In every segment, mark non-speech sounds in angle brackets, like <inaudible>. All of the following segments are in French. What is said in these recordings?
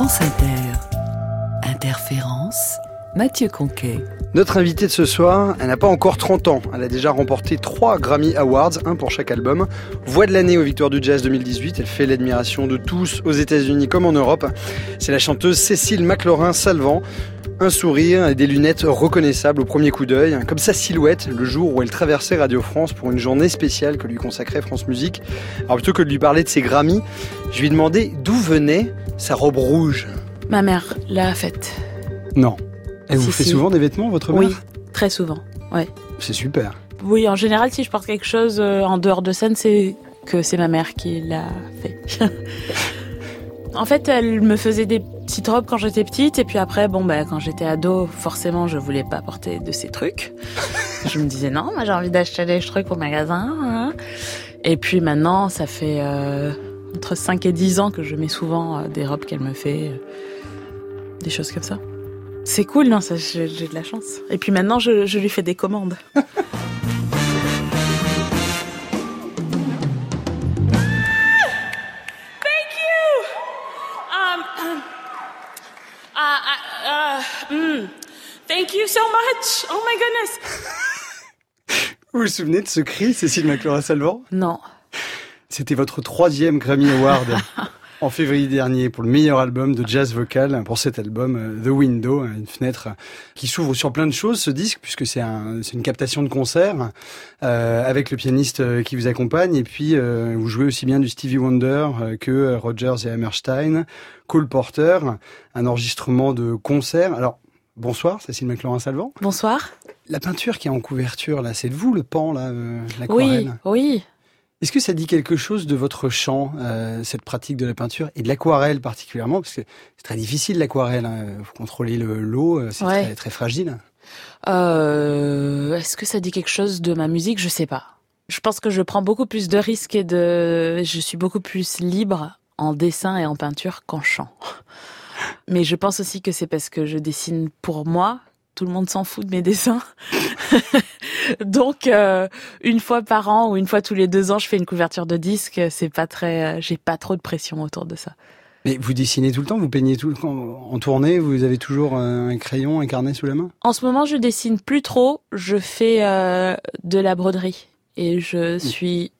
France Inter. Interférence. Mathieu Conquet. Notre invitée de ce soir, elle n'a pas encore 30 ans. Elle a déjà remporté 3 Grammy Awards, un pour chaque album. Voix de l'année aux Victoires du Jazz 2018. Elle fait l'admiration de tous aux États-Unis comme en Europe. C'est la chanteuse Cécile McLaurin-Salvant. Un sourire et des lunettes reconnaissables au premier coup d'œil, comme sa silhouette le jour où elle traversait Radio France pour une journée spéciale que lui consacrait France Musique. Alors plutôt que de lui parler de ses Grammy, je lui ai demandé d'où venait sa robe rouge. Ma mère l'a faite. Non. Elle vous Si, fait si. souvent des vêtements, votre mère? Oui, très souvent. Ouais. C'est super. Oui, en général, si je porte quelque chose euh, en dehors de scène, c'est que c'est ma mère qui l'a fait. <laughs> en fait, elle me faisait des petites robes quand j'étais petite, et puis après, bon, bah, quand j'étais ado, forcément, je voulais pas porter de ces trucs. je me disais non, moi j'ai envie d'acheter des trucs au magasin. hein. Et puis maintenant, ça fait euh, entre 5 et 10 ans que je mets souvent euh, des robes qu'elle me fait, euh, des choses comme ça. C'est cool, non, j'ai de la chance. Et puis maintenant, je lui fais des commandes. <laughs> mm, thank you so much. Oh my goodness. <laughs> Vous vous souvenez de ce cri, Cécile McLaurin-Salvant? Non. C'était votre troisième Grammy Award <laughs> en février dernier pour le meilleur album de jazz vocal. Pour cet album, euh, The Window, une fenêtre qui s'ouvre sur plein de choses, ce disque, puisque c'est un, c'est une captation de concert euh, avec le pianiste euh, qui vous accompagne. Et puis, euh, vous jouez aussi bien du Stevie Wonder euh, que euh, Rogers et Hammerstein, Cole Porter, un enregistrement de concert. Alors, bonsoir, Cécile McLaurin-Salvant. Bonsoir. La peinture qui est en couverture, là, c'est de vous le pan, là, euh, Oui, l'aquarelle oui. Est-ce que ça dit quelque chose de votre chant, euh, cette pratique de la peinture et de l'aquarelle particulièrement Parce que c'est très difficile l'aquarelle, hein. faut contrôler le- l'eau, euh, c'est Ouais. très, très fragile. Euh, Est-ce que ça dit quelque chose de ma musique? Je sais pas. Je pense que je prends beaucoup plus de risques et de, je suis beaucoup plus libre en dessin et en peinture qu'en chant. <laughs> Mais je pense aussi que c'est parce que je dessine pour moi. Tout le monde s'en fout de mes dessins. <laughs> <laughs> Donc, euh, une fois par an ou une fois tous les deux ans, je fais une couverture de disque. C'est pas très, euh, j'ai pas trop de pression autour de ça. Mais vous dessinez tout le temps, vous peignez tout le temps en tournée, vous avez toujours un crayon, un carnet sous la main? En ce moment, je dessine plus trop. Je fais euh, de la broderie et je suis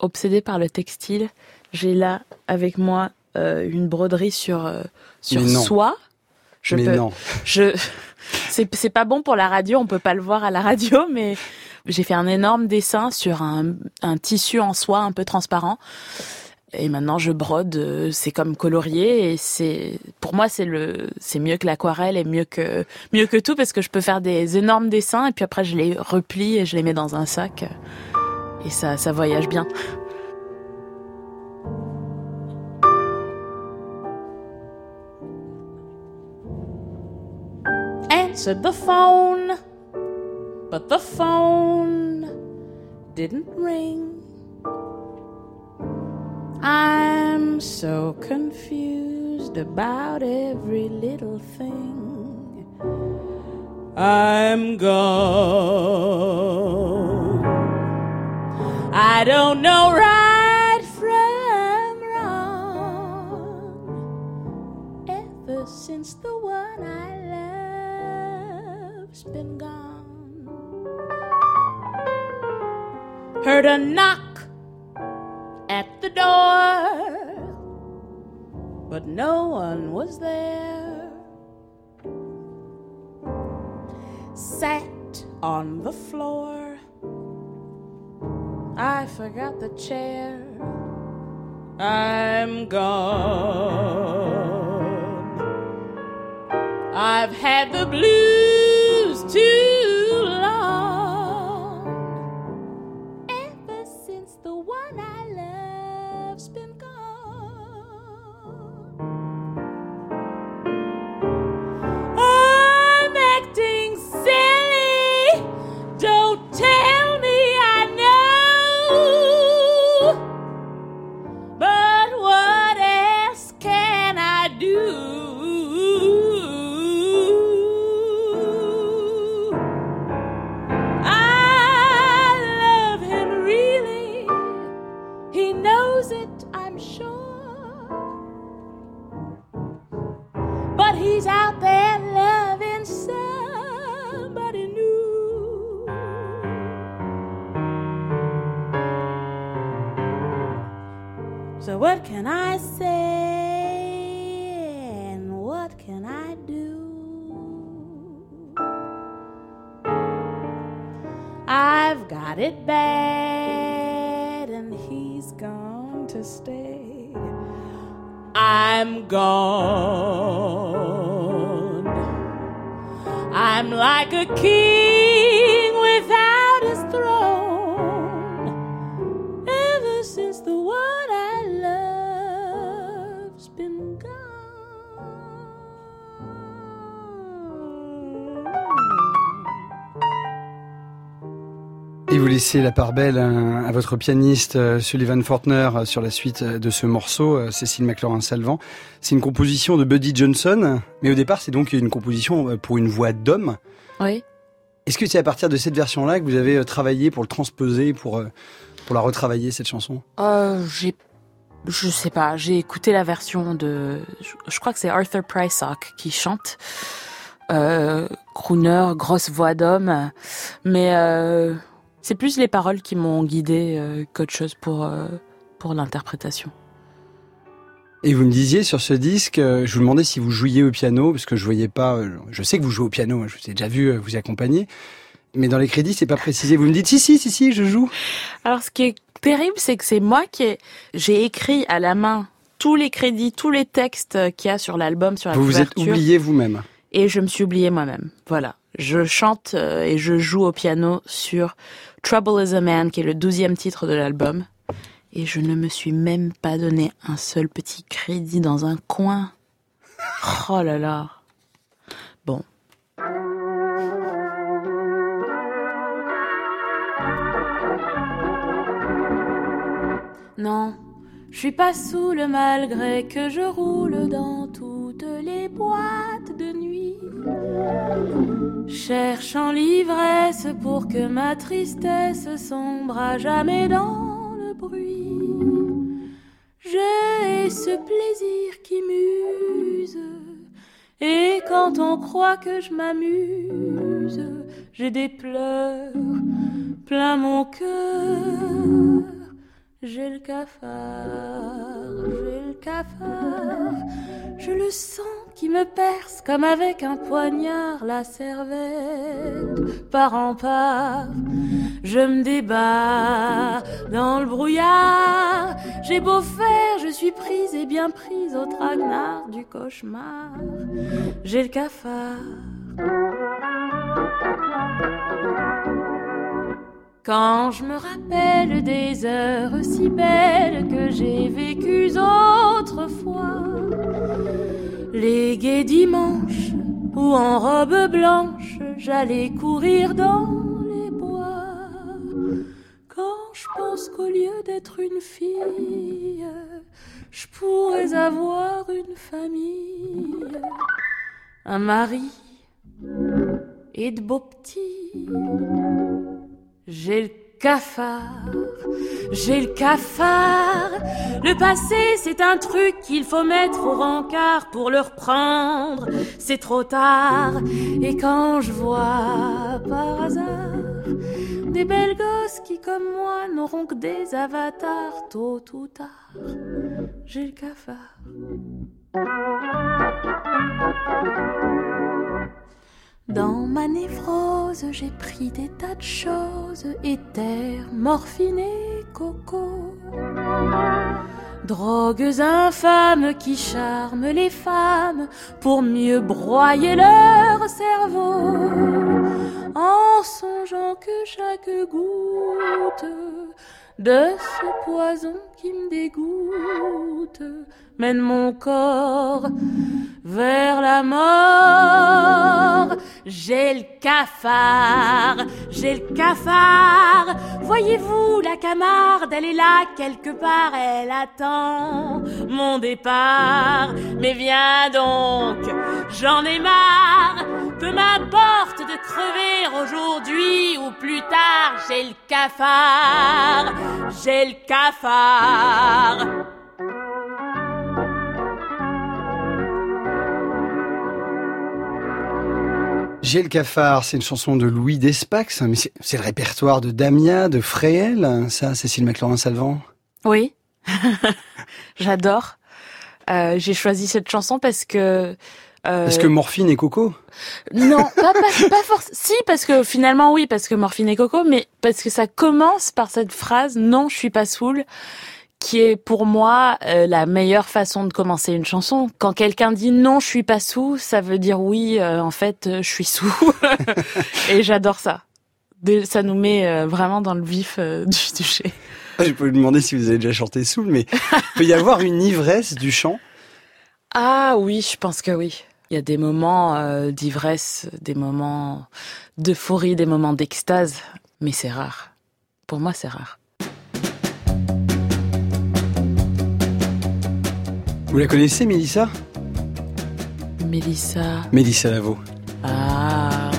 obsédée par le textile. J'ai là avec moi euh, une broderie sur euh, sur soie. Je Mais peux, non. je <laughs> c'est pas bon pour la radio, on peut pas le voir à la radio, <laughs> mais j'ai fait un énorme dessin sur un, un tissu en soie un peu transparent. Et maintenant je brode, euh, c'est comme colorier et c'est pour moi c'est le c'est mieux que l'aquarelle et mieux que mieux que tout parce que je peux faire des énormes dessins et puis après je les replie et je les mets dans un sac et ça ça voyage bien. Answered the phone, but the phone didn't ring. I'm so confused about every little thing. I'm gone. I don't know right from wrong. Ever since the been gone. Heard a knock at the door, but no one was there. Sat on the floor. I forgot the chair. I'm gone. I've had the blues laissez la part belle à, votre pianiste euh, Sullivan Fortner euh, sur la suite euh, de ce morceau, Cécile McLaurin-Salvant. C'est une composition de Buddy Johnson, mais au départ c'est donc une composition pour une voix d'homme. Oui. Est-ce que c'est à partir de cette version-là que vous avez travaillé pour le transposer, pour, pour la retravailler, cette chanson? Euh, j'ai, je sais pas, j'ai écouté la version de, je, je crois que c'est Arthur Prysock qui chante. Euh, crooner, grosse voix d'homme, mais euh, c'est plus les paroles qui m'ont guidé euh, qu'autre chose pour euh, pour l'interprétation. Et vous me disiez sur ce disque, euh, je vous demandais si vous jouiez au piano, parce que je voyais pas. euh, Je sais que vous jouez au piano, je vous ai déjà vu euh, vous accompagner, mais dans les crédits c'est pas précisé. Vous me dites si si si si, je joue. Alors ce qui est terrible, c'est que c'est moi qui ai, j'ai écrit à la main tous les crédits, tous les textes qu'il y a sur l'album, sur la Vous vous êtes couverture. oublié vous-même. et je me suis oubliée moi-même. Voilà. Je chante euh, et je joue au piano sur Trouble is a Man, qui est le douzième titre de l'album. Et je ne me suis même pas donné un seul petit crédit dans un coin. Oh là là. Bon. Non, je suis pas saoule malgré que je roule dans toutes les boîtes de nuit. Cherchant l'ivresse pour que ma tristesse sombre à jamais dans le bruit. J'ai ce plaisir qui muse. Et quand on croit que je m'amuse, j'ai des pleurs plein mon cœur. J'ai le cafard, j'ai le cafard. Je le sens qui me perce comme avec un poignard la cervelle. Par en part, je me débat dans le brouillard. J'ai beau faire, je suis prise et bien prise au traquenard du cauchemar. J'ai le cafard. Quand je me rappelle des heures si belles que j'ai vécues autrefois, les gais dimanches où en robe blanche j'allais courir dans les bois. Quand je pense qu'au lieu d'être une fille, je pourrais avoir une famille, un mari et de beaux petits. J'ai le cafard, j'ai le cafard. Le passé, c'est un truc qu'il faut mettre au rencard pour le reprendre. C'est trop tard. Et quand je vois par hasard des belles gosses qui, comme moi, n'auront que des avatars tôt ou tard, j'ai le cafard. Dans ma névrose, j'ai pris des tas de choses, éther, morphine et Drogues infâmes qui charment les femmes pour mieux broyer leur cerveau. En songeant que chaque goutte de ce poison qui me dégoûte mène mon corps vers la mort. J'ai le cafard, j'ai le cafard. Voyez-vous, la camarde, elle est là quelque part, elle attend mon départ. Mais viens donc, j'en ai marre. Peu m'importe de crever aujourd'hui ou plus tard, j'ai le cafard, j'ai le cafard. J'ai le cafard, c'est une chanson de Louis Despax, mais c'est le répertoire de Damia, de Fréhel, ça, Cécile McLaurin-Salvant? Oui, <laughs> j'adore. Euh, j'ai choisi cette chanson parce que... Euh... Parce que Morphine et Coco? Non, pas, pas, pas forcément. Si, parce que finalement oui, parce que Morphine et Coco, mais parce que ça commence par cette phrase « Non, je suis pas saoul » qui est pour moi euh, la meilleure façon de commencer une chanson. Quand quelqu'un dit non, je suis pas sous, ça veut dire oui, euh, en fait, euh, je suis sous. <laughs> et j'adore ça. Ça nous met vraiment dans le vif <laughs> du sujet. Ah, je peux vous demander si vous avez déjà chanté sous, mais il peut y avoir une ivresse du chant? Ah oui, je pense que oui. Il y a des moments d'ivresse, des moments d'euphorie, des moments d'extase, mais c'est rare. Pour moi, c'est rare. Vous la connaissez, Mélissa? Mélissa. Mélissa Lavo. Ah.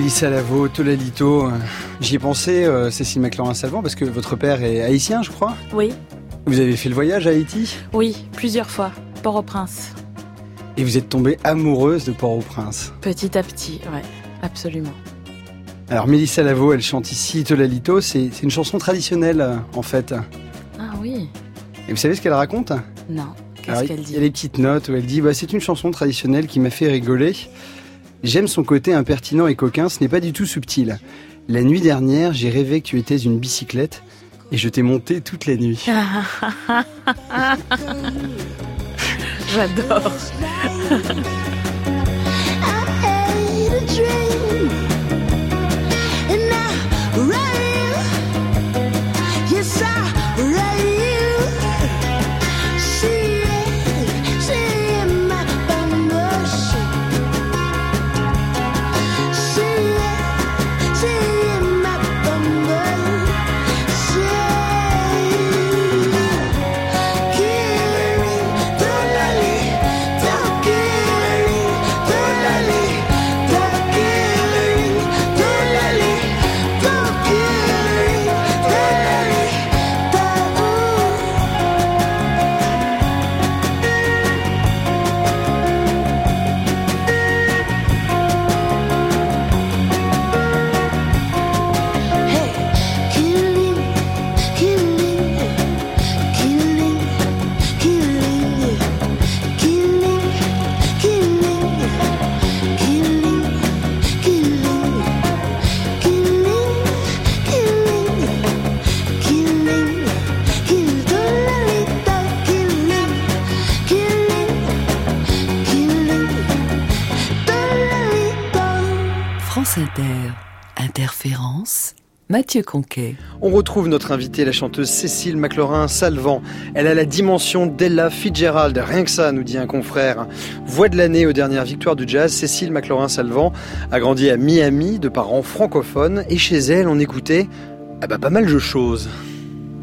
Mélissa Lavo, Tolalito. Euh, j'y ai pensé, euh, Cécile McLaurin-Salvant, parce que votre père est haïtien, je crois Oui. Vous avez fait le voyage à Haïti? Oui, plusieurs fois. Port-au-Prince. Et vous êtes tombée amoureuse de Port-au-Prince? Petit à petit, ouais, absolument. Alors Mélissa Lavo, elle chante ici Tolalito, c'est une chanson traditionnelle euh, en fait. Ah oui. Et vous savez ce qu'elle raconte? Non. Qu'est-ce qu'elle dit Il y a des petites notes où elle dit bah, c'est une chanson traditionnelle qui m'a fait rigoler. J'aime son côté impertinent et coquin, ce n'est pas du tout subtil. La nuit dernière, j'ai rêvé que tu étais une bicyclette et je t'ai monté toute la nuit. <laughs> J'adore. Mathieu Conquet. On retrouve notre invitée, la chanteuse Cécile McLaurin-Salvant. Elle a la dimension d'Ella Fitzgerald, rien que ça, nous dit un confrère. Voix de l'année aux dernières victoires du jazz, Cécile McLaurin-Salvant a grandi à Miami de parents francophones et chez elle, on écoutait ah bah, pas mal de choses.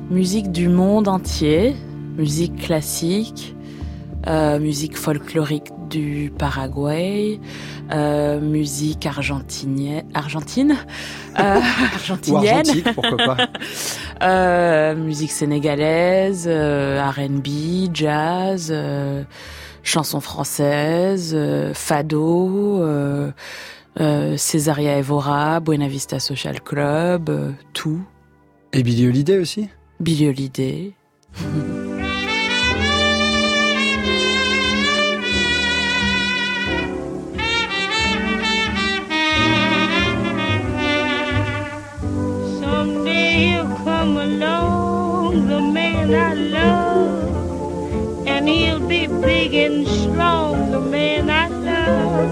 Musique du monde entier, musique classique, euh, musique folklorique du Paraguay, euh, musique argentinienne, argentine, euh, <laughs> argentinienne, pourquoi pas, <laughs> musique sénégalaise, R&B, jazz, chansons françaises, fado, Césaria Evora, Buena Vista Social Club, tout. Et Billy Holiday aussi? Billy Holiday. <laughs> I love, and he'll be big and strong, the man I love.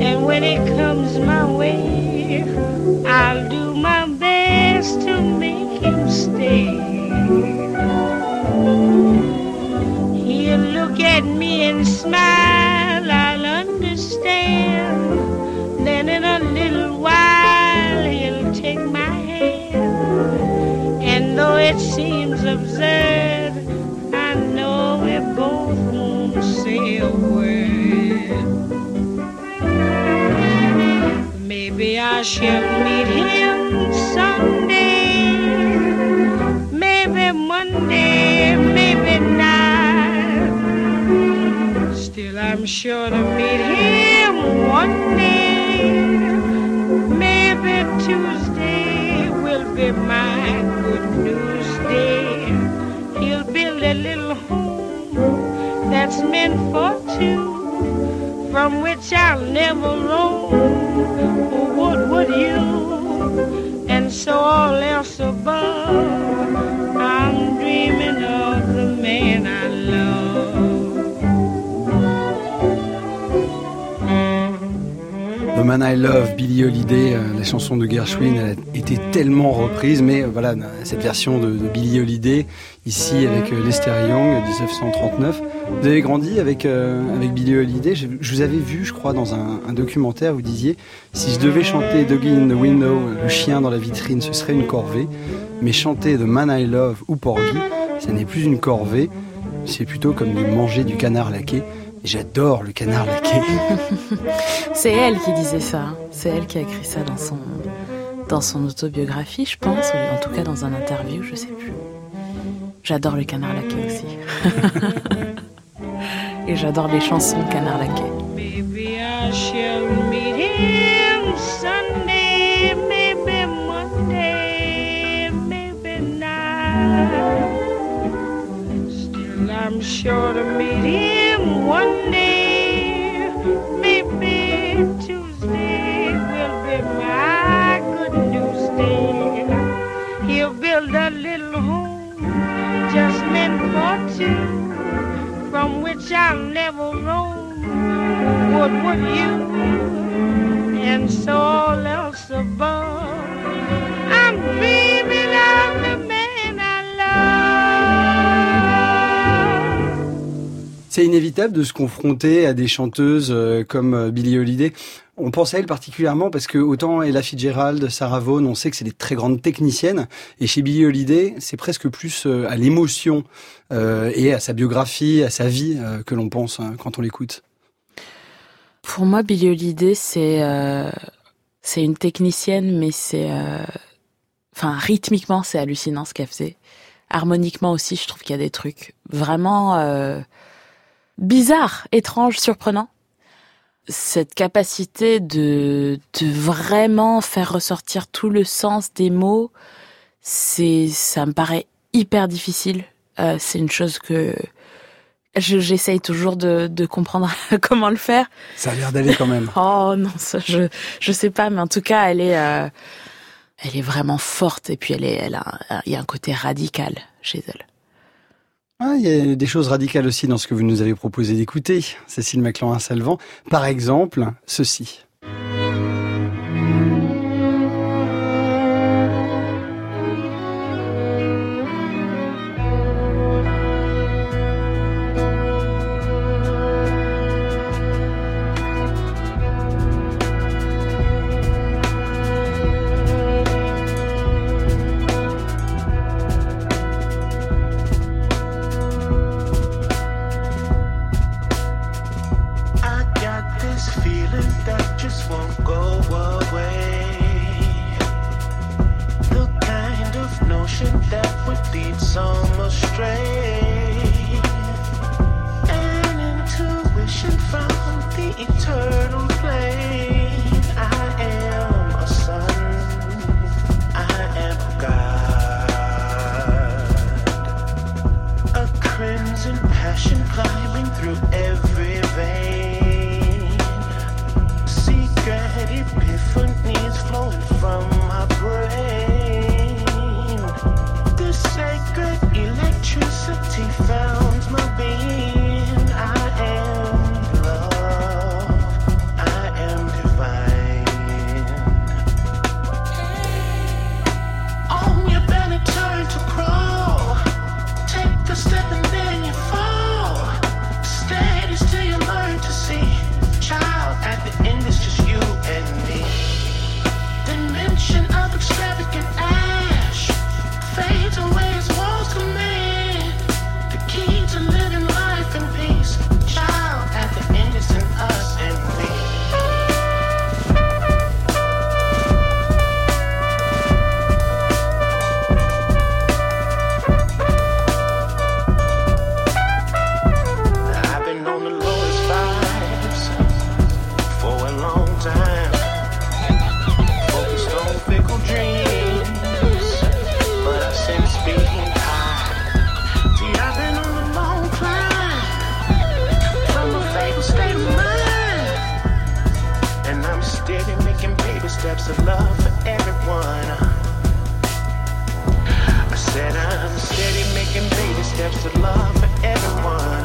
And when it comes my way, I'll do my best to make him stay. He'll look at me and smile, I'll understand. Then in a I shall meet him someday. Maybe Monday, maybe not. Still, I'm sure to meet him one day. Maybe Tuesday will be my good news day. He'll build a little home that's meant for two, from which I'll never roam. And so all else I'm dreaming of the man I love. The Man I Love, Billie Holiday, euh, la chanson de Gershwin, elle a tellement reprise, mais euh, voilà, cette version de, de Billie Holiday, ici avec euh, Lester Young, 1939. Vous avez grandi avec, euh, avec Billie Holiday. Je, vous avais vu, je crois, dans un, documentaire, vous disiez, si je devais chanter Doggy in the Window, le chien dans la vitrine, ce serait une corvée. Mais chanter The Man I Love ou Porgy, ça n'est plus une corvée, c'est plutôt comme de manger du canard laqué. J'adore le canard laqué. <laughs> C'est elle qui disait ça. C'est elle qui a écrit ça dans son, dans son autobiographie, je pense, ou en tout cas dans un interview, je sais plus. J'adore le canard laqué aussi. <laughs> Et j'adore les chansons de canard laqué. Day. He'll build a little home just meant for two from which I'll never roam. What would you? And so all else above, I'm dreaming of the man I love. C'est inévitable de se confronter à des chanteuses euh, comme Billie Holiday. On pense à elle particulièrement parce que autant Ella Fitzgerald, Sarah Vaughan, on sait que c'est des très grandes techniciennes, et chez Billie Holiday, c'est presque plus euh, à l'émotion euh, et à sa biographie, à sa vie euh, que l'on pense hein, quand on l'écoute. Pour moi, Billie Holiday, c'est c'est une technicienne, mais c'est, enfin, rythmiquement, c'est hallucinant ce qu'elle faisait. Harmoniquement aussi, je trouve qu'il y a des trucs vraiment bizarres, étranges, surprenants cette capacité de, de vraiment faire ressortir tout le sens des mots, c'est, ça me paraît hyper difficile. Euh, c'est une chose que je, j'essaye toujours de, de comprendre <laughs> comment le faire. Ça a l'air d'aller quand même. <laughs> oh non, ça, je, je sais pas, mais en tout cas, elle est, euh, elle est vraiment forte et puis elle est, elle a, il y a un côté radical chez elle. Ah, il y a des choses radicales aussi dans ce que vous nous avez proposé d'écouter, Cécile McLaurin-Salvant. Par exemple, ceci. Of love for everyone. I said I'm steady making baby steps of love for everyone.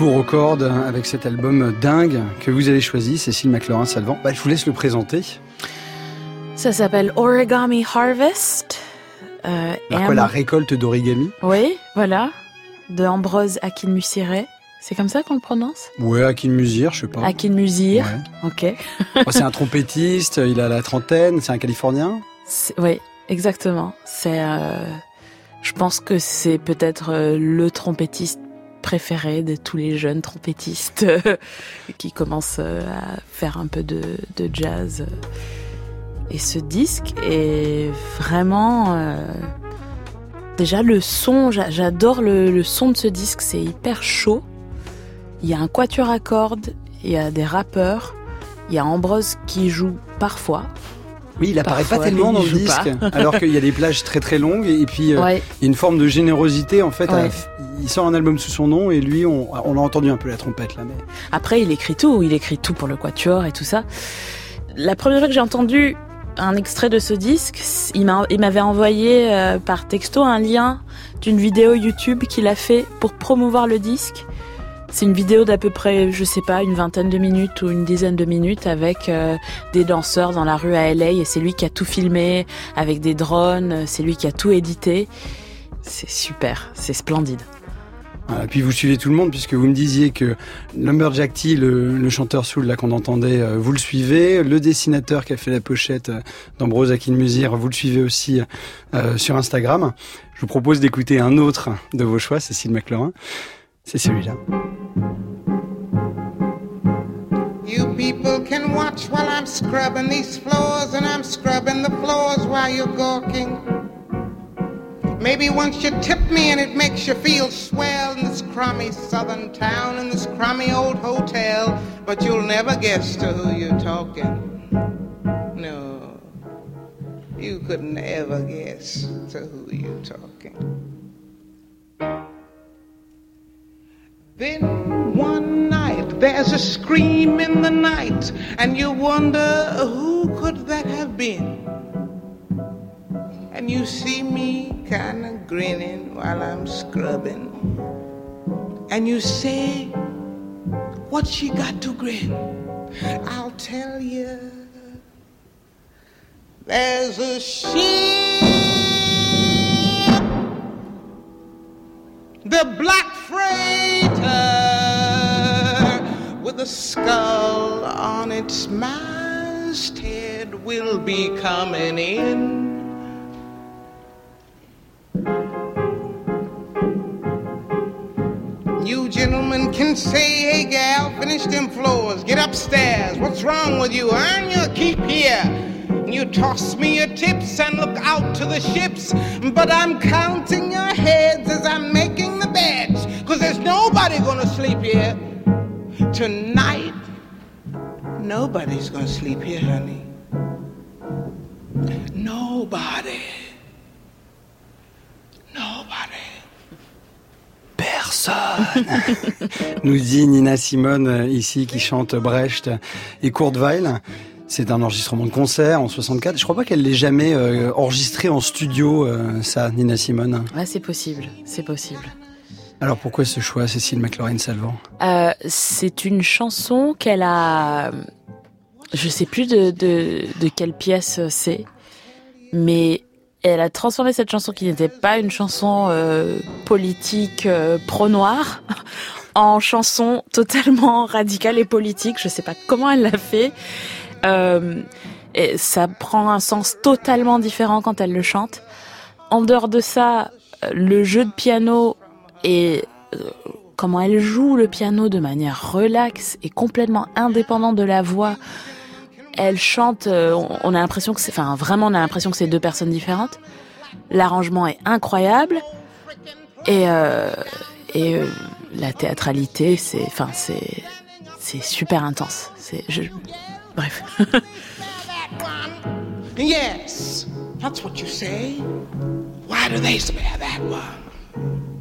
Retour aux cordes avec cet album dingue que vous avez choisi, Cécile McLaurin-Salvant. Bah, je vous laisse le présenter. Ça s'appelle Origami Harvest. Euh, Alors quoi, la récolte d'origami? Oui, voilà. De Ambrose Akinmusire. C'est comme ça qu'on le prononce? Ouais, Akin Musir, je sais pas. Akinmusir. Ouais. Ok. <laughs> Oh, c'est un trompettiste, il a la trentaine, c'est un Californien? Oui, exactement. C'est, euh, je pense que c'est peut-être euh, le trompettiste préféré de tous les jeunes trompettistes euh, qui commencent euh, à faire un peu de, jazz. Et ce disque est vraiment euh, déjà le son. j'a- J'adore le, le son de ce disque. C'est hyper chaud. Il y a un quatuor à cordes. Il y a des rappeurs. Il y a Ambrose qui joue parfois. Oui, il apparaît pas tellement dans le disque, <laughs> alors qu'il y a des plages très très longues et puis euh, Ouais. il y a une forme de générosité en fait. Ouais. il sort un album sous son nom et lui, on, on a entendu un peu la trompette là, mais Après, il écrit tout. Il écrit tout pour le quatuor et tout ça. La première fois que j'ai entendu un extrait de ce disque, il m'avait envoyé euh, par texto un lien d'une vidéo YouTube qu'il a fait pour promouvoir le disque. C'est une vidéo d'à peu près, je sais pas, une vingtaine de minutes ou une dizaine de minutes avec euh, des danseurs dans la rue à LA et c'est lui qui a tout filmé avec des drones, c'est lui qui a tout édité. C'est super, c'est splendide. Voilà, puis vous suivez tout le monde puisque vous me disiez que Lumberjack T, le, le chanteur soul là qu'on entendait, euh, vous le suivez. Le dessinateur qui a fait la pochette euh, d'Ambrose Akin Musir, vous le suivez aussi euh, sur Instagram. Je vous propose d'écouter un autre de vos choix, Cécile McLaurin. C'est celui-là. You people can watch while I'm scrubbing these floors, and I'm scrubbing the floors while you're gawking. Maybe once you tip me and it makes you feel swell in this crummy southern town, in this crummy old hotel, but you'll never guess to who you're talking. No, you could never guess to who you're talking. Then one night there's a scream in the night, and you wonder who could that have been? And you see me kinda grinning while I'm scrubbing. And you say, What she got to grin? I'll tell you. There's a ship, the black with a skull on its masthead will be coming in. You gentlemen can say, hey gal, finish them floors, get upstairs. What's wrong with you? Earn your keep here. You toss me your tips and look out to the ships, but I'm counting your heads as I'm making the beds, there's nobody gonna sleep here. Tonight, nobody's gonna sleep here, honey. Nobody. Nobody. Personne <laughs> Nous dit Nina Simone euh, ici qui chante Brecht et Kurt Weill. C'est un enregistrement de concert en 64. Je crois pas qu'elle l'ait jamais euh, enregistré en studio, euh, ça, Nina Simone. Ouais, c'est possible, c'est possible. Alors pourquoi ce choix, Cécile McLaurin-Salvant? Euh, c'est une chanson qu'elle a. Je sais plus de, de, de quelle pièce c'est, mais elle a transformé cette chanson qui n'était pas une chanson euh, politique euh, pro-noir <laughs> en chanson totalement <laughs> radicale et politique. Je sais pas comment elle l'a fait. Euh, et ça prend un sens totalement différent quand elle le chante. En dehors de ça, le jeu de piano est euh, comment elle joue le piano de manière relaxe et complètement indépendante de la voix. Elle chante, euh, on- a l'impression que c'est, enfin vraiment on a l'impression que c'est deux personnes différentes. L'arrangement est incroyable et euh, et la théâtralité, c'est, enfin c'est super intense. Bref. <laughs> Yes, that's what you say. Why do they spare that one?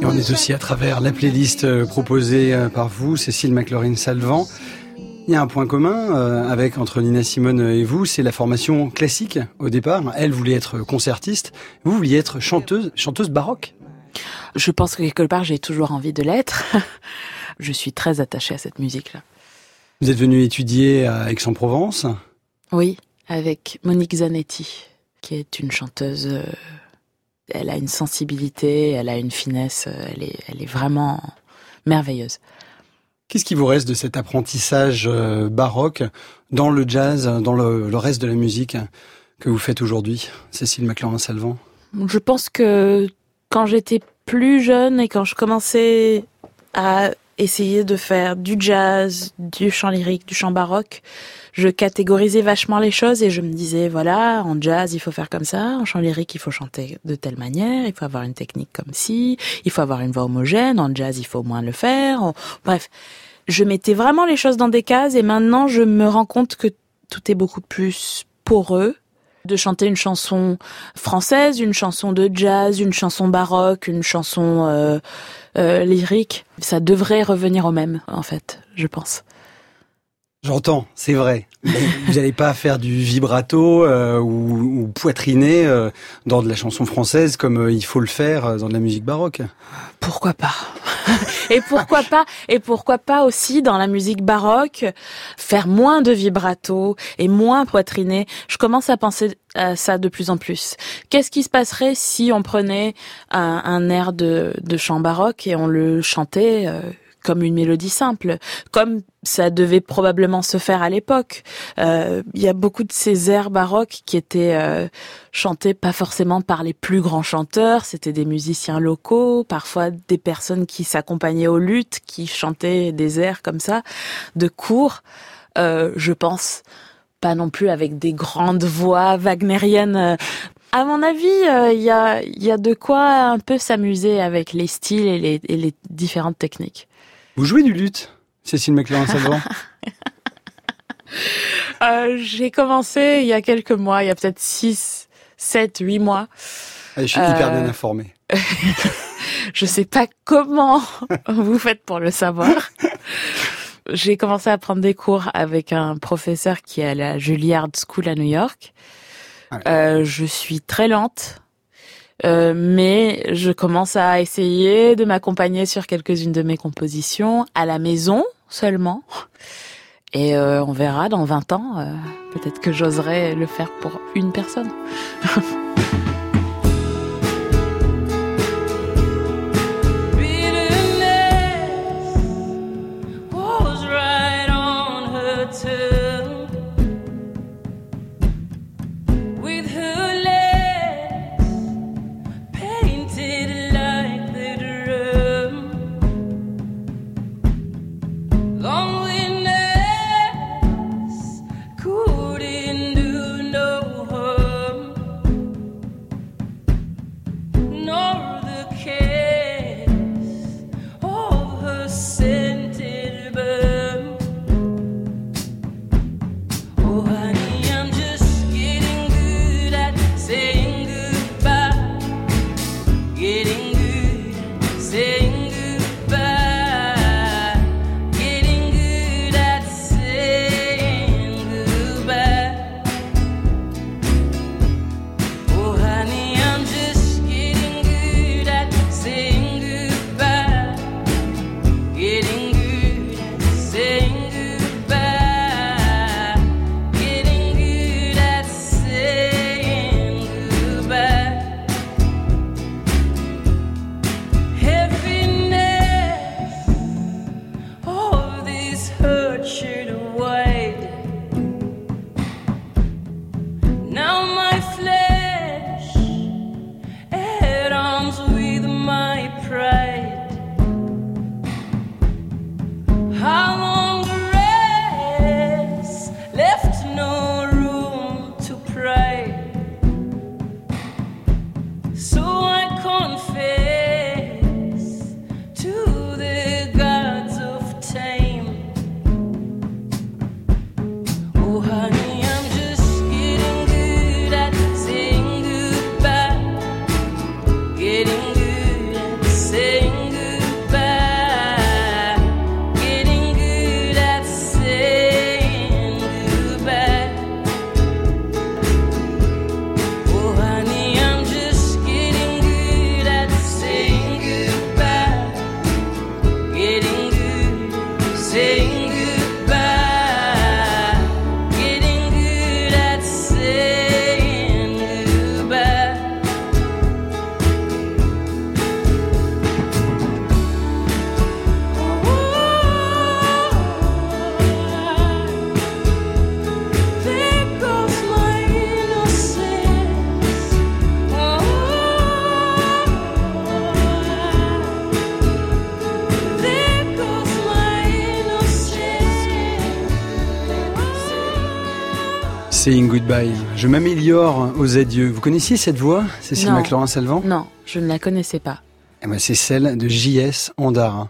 Et on est aussi à travers la playlist euh, proposée euh, par vous, Cécile McLaurin-Salvant. Il y a un point commun euh, avec entre Nina Simone et vous, c'est la formation classique au départ. Elle voulait être concertiste, vous vouliez être chanteuse, chanteuse baroque. Je pense que quelque part j'ai toujours envie de l'être. <laughs> je suis très attachée à cette musique-là. Vous êtes venu étudier à Aix-en-Provence. Oui, avec Monique Zanetti, qui est une chanteuse. euh, elle a une sensibilité, elle a une finesse, euh, elle est, elle est vraiment merveilleuse. Qu'est-ce qui vous reste de cet apprentissage euh, baroque dans le jazz, dans le, le reste de la musique que vous faites aujourd'hui, Cécile McLaurin-Salvant? Je pense que quand j'étais plus jeune et quand je commençais à essayer de faire du jazz, du chant lyrique, du chant baroque, je catégorisais vachement les choses et je me disais, voilà, en jazz, il faut faire comme ça, en chant lyrique, il faut chanter de telle manière, il faut avoir une technique comme ci, il faut avoir une voix homogène, en jazz, il faut moins le faire. Bref, je mettais vraiment les choses dans des cases et maintenant je me rends compte que tout est beaucoup plus poreux de chanter une chanson française, une chanson de jazz, une chanson baroque, une chanson euh, euh, lyrique. Ça devrait revenir au même, en fait, je pense. J'entends, c'est vrai. Vous n'allez pas faire du vibrato euh, ou, ou poitriner euh, dans de la chanson française comme euh, il faut le faire euh, dans de la musique baroque. Pourquoi pas? <laughs> Et pourquoi pas? Et pourquoi pas aussi dans la musique baroque faire moins de vibrato et moins poitriner? Je commence à penser à ça de plus en plus. Qu'est-ce qui se passerait si on prenait un, un air de, de chant baroque et on le chantait euh, comme une mélodie simple, comme ça devait probablement se faire à l'époque. Euh, Il y a beaucoup de ces airs baroques qui étaient euh, chantés pas forcément par les plus grands chanteurs, c'était des musiciens locaux, parfois des personnes qui s'accompagnaient aux luttes, qui chantaient des airs comme ça, de cours, euh, je pense, pas non plus avec des grandes voix wagnériennes. À mon avis, euh, il y, a, y a de quoi un peu s'amuser avec les styles et les, et les différentes techniques. Vous jouez du luth, Cécile McLaurin-Salvant <laughs> Euh, J'ai commencé il y a quelques mois, il y a peut-être 6, 7, 8 mois. Ah, Je suis Euh, hyper bien informé. <laughs> Je sais pas comment <laughs> vous faites pour le savoir. J'ai commencé à prendre des cours avec un professeur qui est à la Juilliard School à New York. Ouais. Euh, je suis très lente, euh, mais je commence à essayer de m'accompagner sur quelques-unes de mes compositions à la maison seulement. Et euh, on verra dans 20 ans, euh, peut-être que j'oserai le faire pour une personne. <laughs> Saying Goodbye. Je m'améliore aux adieux. Vous connaissiez cette voix, Cécile. McLaurin-Salvant Non, je ne la connaissais pas. Eh ben, C'est celle de J.S. Andarin.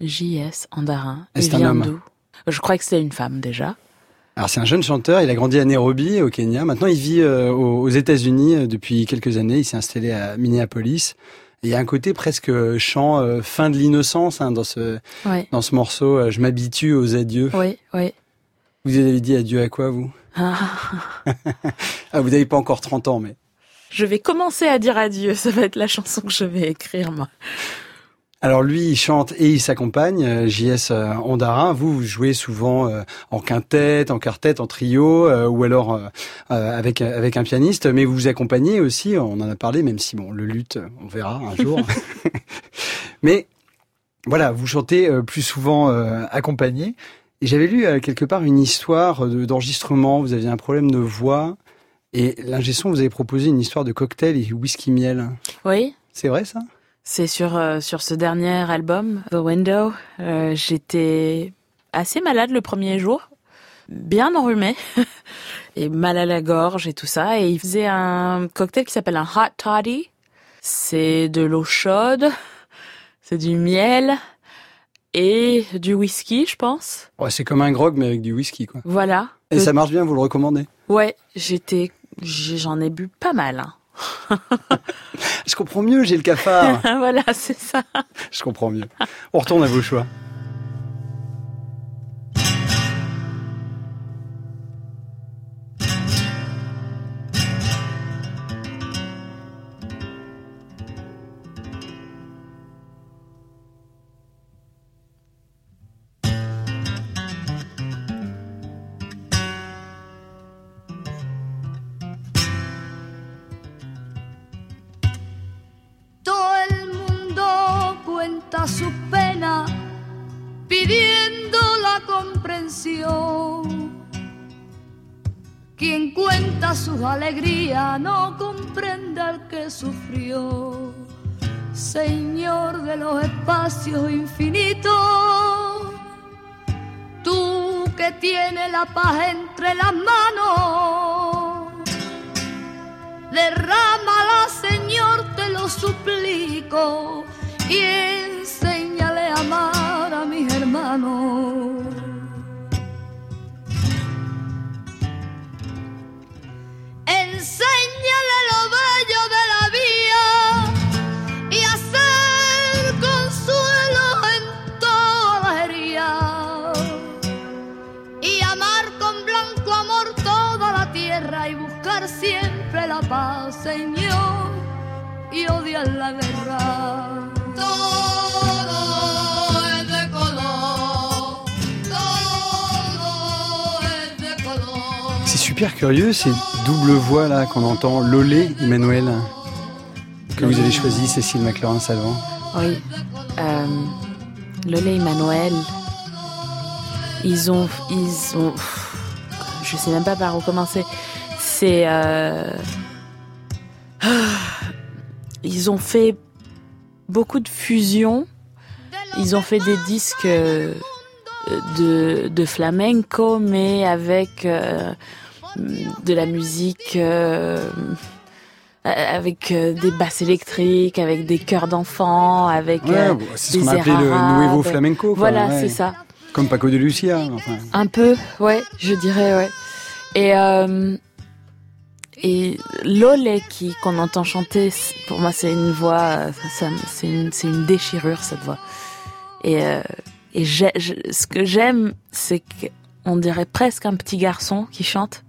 J.S. Andarin. C'est un homme. Je crois que c'est une femme déjà. Alors c'est un jeune chanteur, il a grandi à Nairobi, au Kenya. Maintenant il vit euh, aux États-Unis euh, depuis quelques années. Il s'est installé à Minneapolis. Et il y a un côté presque euh, chant euh, fin de l'innocence hein, dans ce dans ce morceau. euh, Je m'habitue aux adieux. oui, oui. Vous avez dit adieu à quoi vous? Ah, vous n'avez pas encore 30 ans, mais je vais commencer à dire adieu. Ça va être la chanson que je vais écrire, moi. alors lui il chante et il s'accompagne. euh, J.S. euh, Andarin. Vous vous jouez souvent euh, en quintette, en quartet, en trio, ou alors avec avec un pianiste. Mais vous vous accompagnez aussi. On en a parlé, même si bon le luth, on verra un jour. <laughs> Mais voilà, vous chantez plus souvent accompagné. J'avais lu euh, quelque part une histoire de- d'enregistrement. Vous aviez un problème de voix. Et l'ingé son vous avez proposé une histoire de cocktail et whisky miel. Oui, C'est vrai ça? C'est sur, euh, sur ce dernier album, The Window. Euh, J'étais assez malade le premier jour, bien enrhumée, <laughs> et mal à la gorge et tout ça. Et il faisait un cocktail qui s'appelle un Hot Toddy. C'est de l'eau chaude, <laughs> c'est du miel et du whisky, je pense. Ouais, C'est comme un grog mais avec du whisky quoi. Voilà. Et ça marche bien, vous le recommandez Ouais, j'étais, j'en ai bu pas mal. hein. <laughs> Je comprends mieux, j'ai le cafard. <laughs> voilà, c'est ça. Je comprends mieux. On retourne à vos choix. Espacios infinitos, tú que tienes la paz entre las manos. Derrámala, Señor, te lo suplico, siempre la paz, Señor, y odiar la guerra. Todo es de color, todo es de color. C'est super curieux, ces doubles voix là qu'on entend, Lolé, Emmanuel, que vous avez choisi, Cécile McLaurin-Salvant. Oui. Euh, Lolé et Manuel, ils ont, ils ont, je sais même pas par où commencer. C'est, euh, <sighs> ils ont fait beaucoup de fusions. Ils ont fait des disques euh, de, de flamenco, mais avec euh, de la musique, euh, avec des basses électriques, avec des chœurs d'enfants, avec Ouais, c'est ce qu'on appelait le. Nuevo Flamenco. quoi, Voilà, ouais. c'est ça. Comme Paco de Lucia. Enfin. Un peu, ouais, je dirais, ouais. Et, euh, et Lolé qui qu'on entend chanter, pour moi c'est une voix, euh, c'est une, une déchirure cette voix. Et, euh, et j'ai- je- ce que j'aime, c'est qu'on dirait presque un petit garçon qui chante,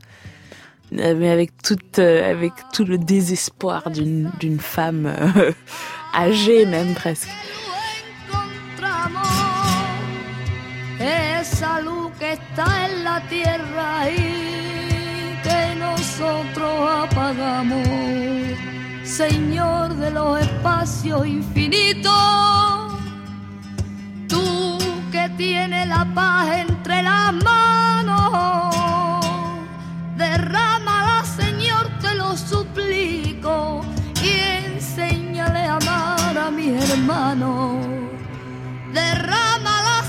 euh, mais avec tout, euh, avec tout le désespoir d'une d'une femme euh, <laughs> âgée même presque. Apagamos. Señor de los espacios infinitos, tú que tienes la paz entre las manos, derrámala, Señor, te lo suplico, y enséñale a amar a mis hermanos. Derrámala,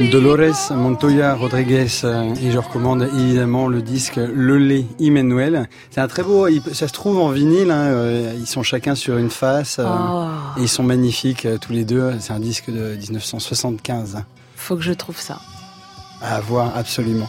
Dolores Montoya Rodriguez euh, et je recommande évidemment le disque Le lait Emmanuel. C'est un très beau, ça se trouve en vinyle, hein, euh, ils sont chacun sur une face euh, Oh, et ils sont magnifiques tous les deux. C'est un disque de 1975 hein, faut que je trouve ça. à avoir absolument.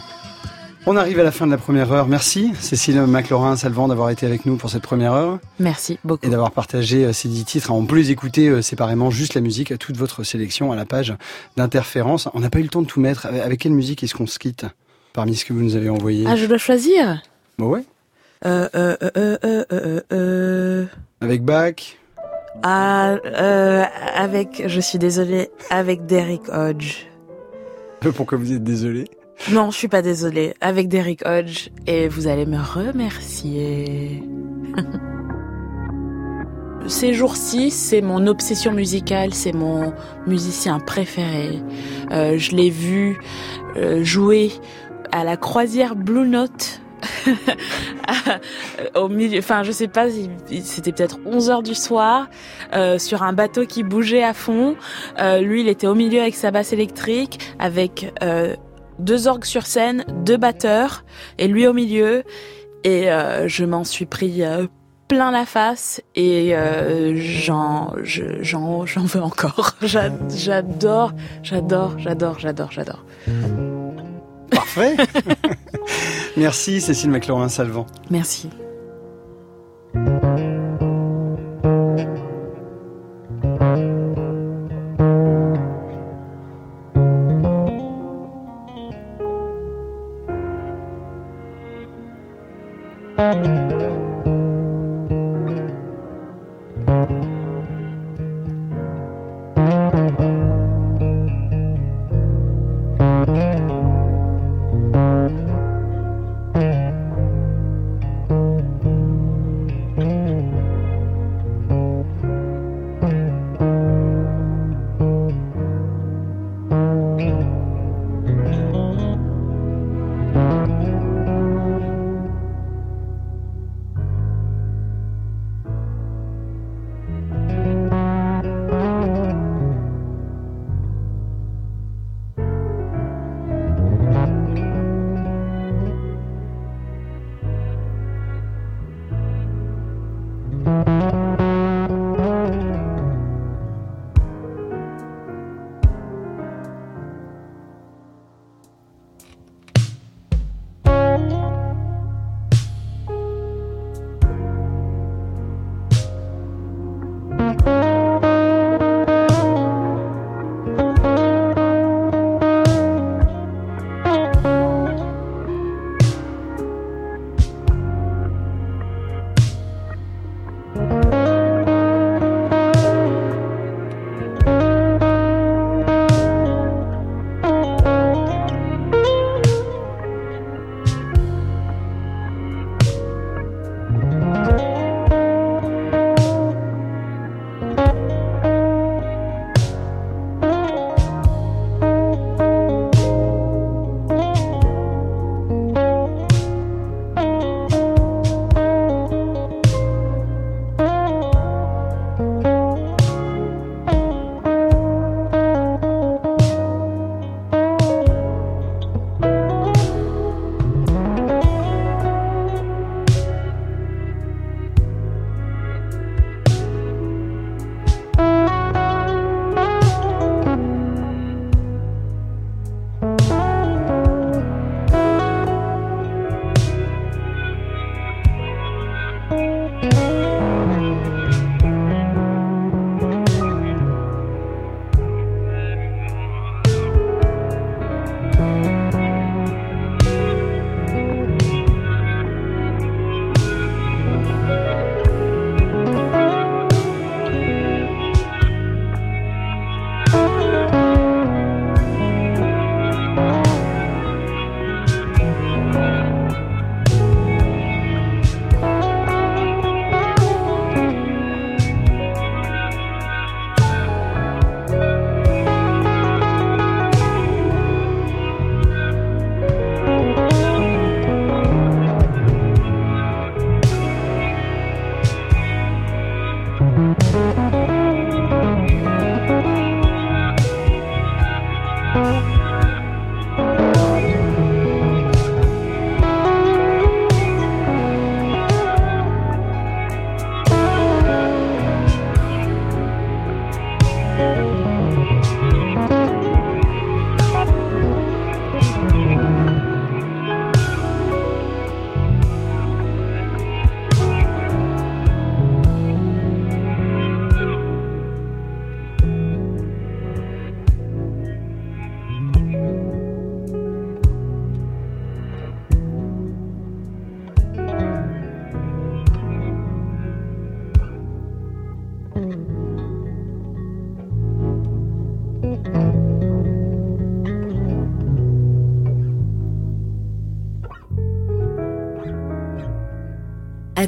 On arrive à la fin de la première heure. Merci Cécile McLaurin Salvant d'avoir été avec nous pour cette première heure Merci beaucoup. et d'avoir partagé euh, ces dix titres. On peut les écouter euh, séparément, juste la musique, toute votre sélection à la page d'interférence. On n'a pas eu le temps de tout mettre. Avec quelle musique est-ce qu'on se quitte parmi ce que vous nous avez envoyé Ah, je dois choisir. Bon ouais. Euh, euh, euh, euh, euh, euh, euh, Avec Bach. ah, euh, avec, je suis désolée, avec Derek Hodge. <laughs> Pourquoi vous êtes désolé Non, je suis pas désolée. Avec Derek Hodge. Et vous allez me remercier. <laughs> Ces jours-ci, c'est mon obsession musicale, c'est mon musicien préféré. Euh, je l'ai vu euh, jouer à la croisière Blue Note. <laughs> au milieu, enfin je sais pas, c'était peut-être 11 heures du soir, euh, sur un bateau qui bougeait à fond. Euh, lui, il était au milieu avec sa basse électrique, avec euh, deux orgues sur scène, deux batteurs, et lui au milieu. Et euh, je m'en suis pris euh, plein la face et euh, j'en je- j'en j'en veux encore. <laughs> J'a- J'adore, j'adore, j'adore, j'adore, j'adore. Parfait. <laughs> Merci Cécile McLaurin Salvant. Merci.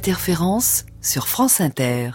Interférence sur France Inter.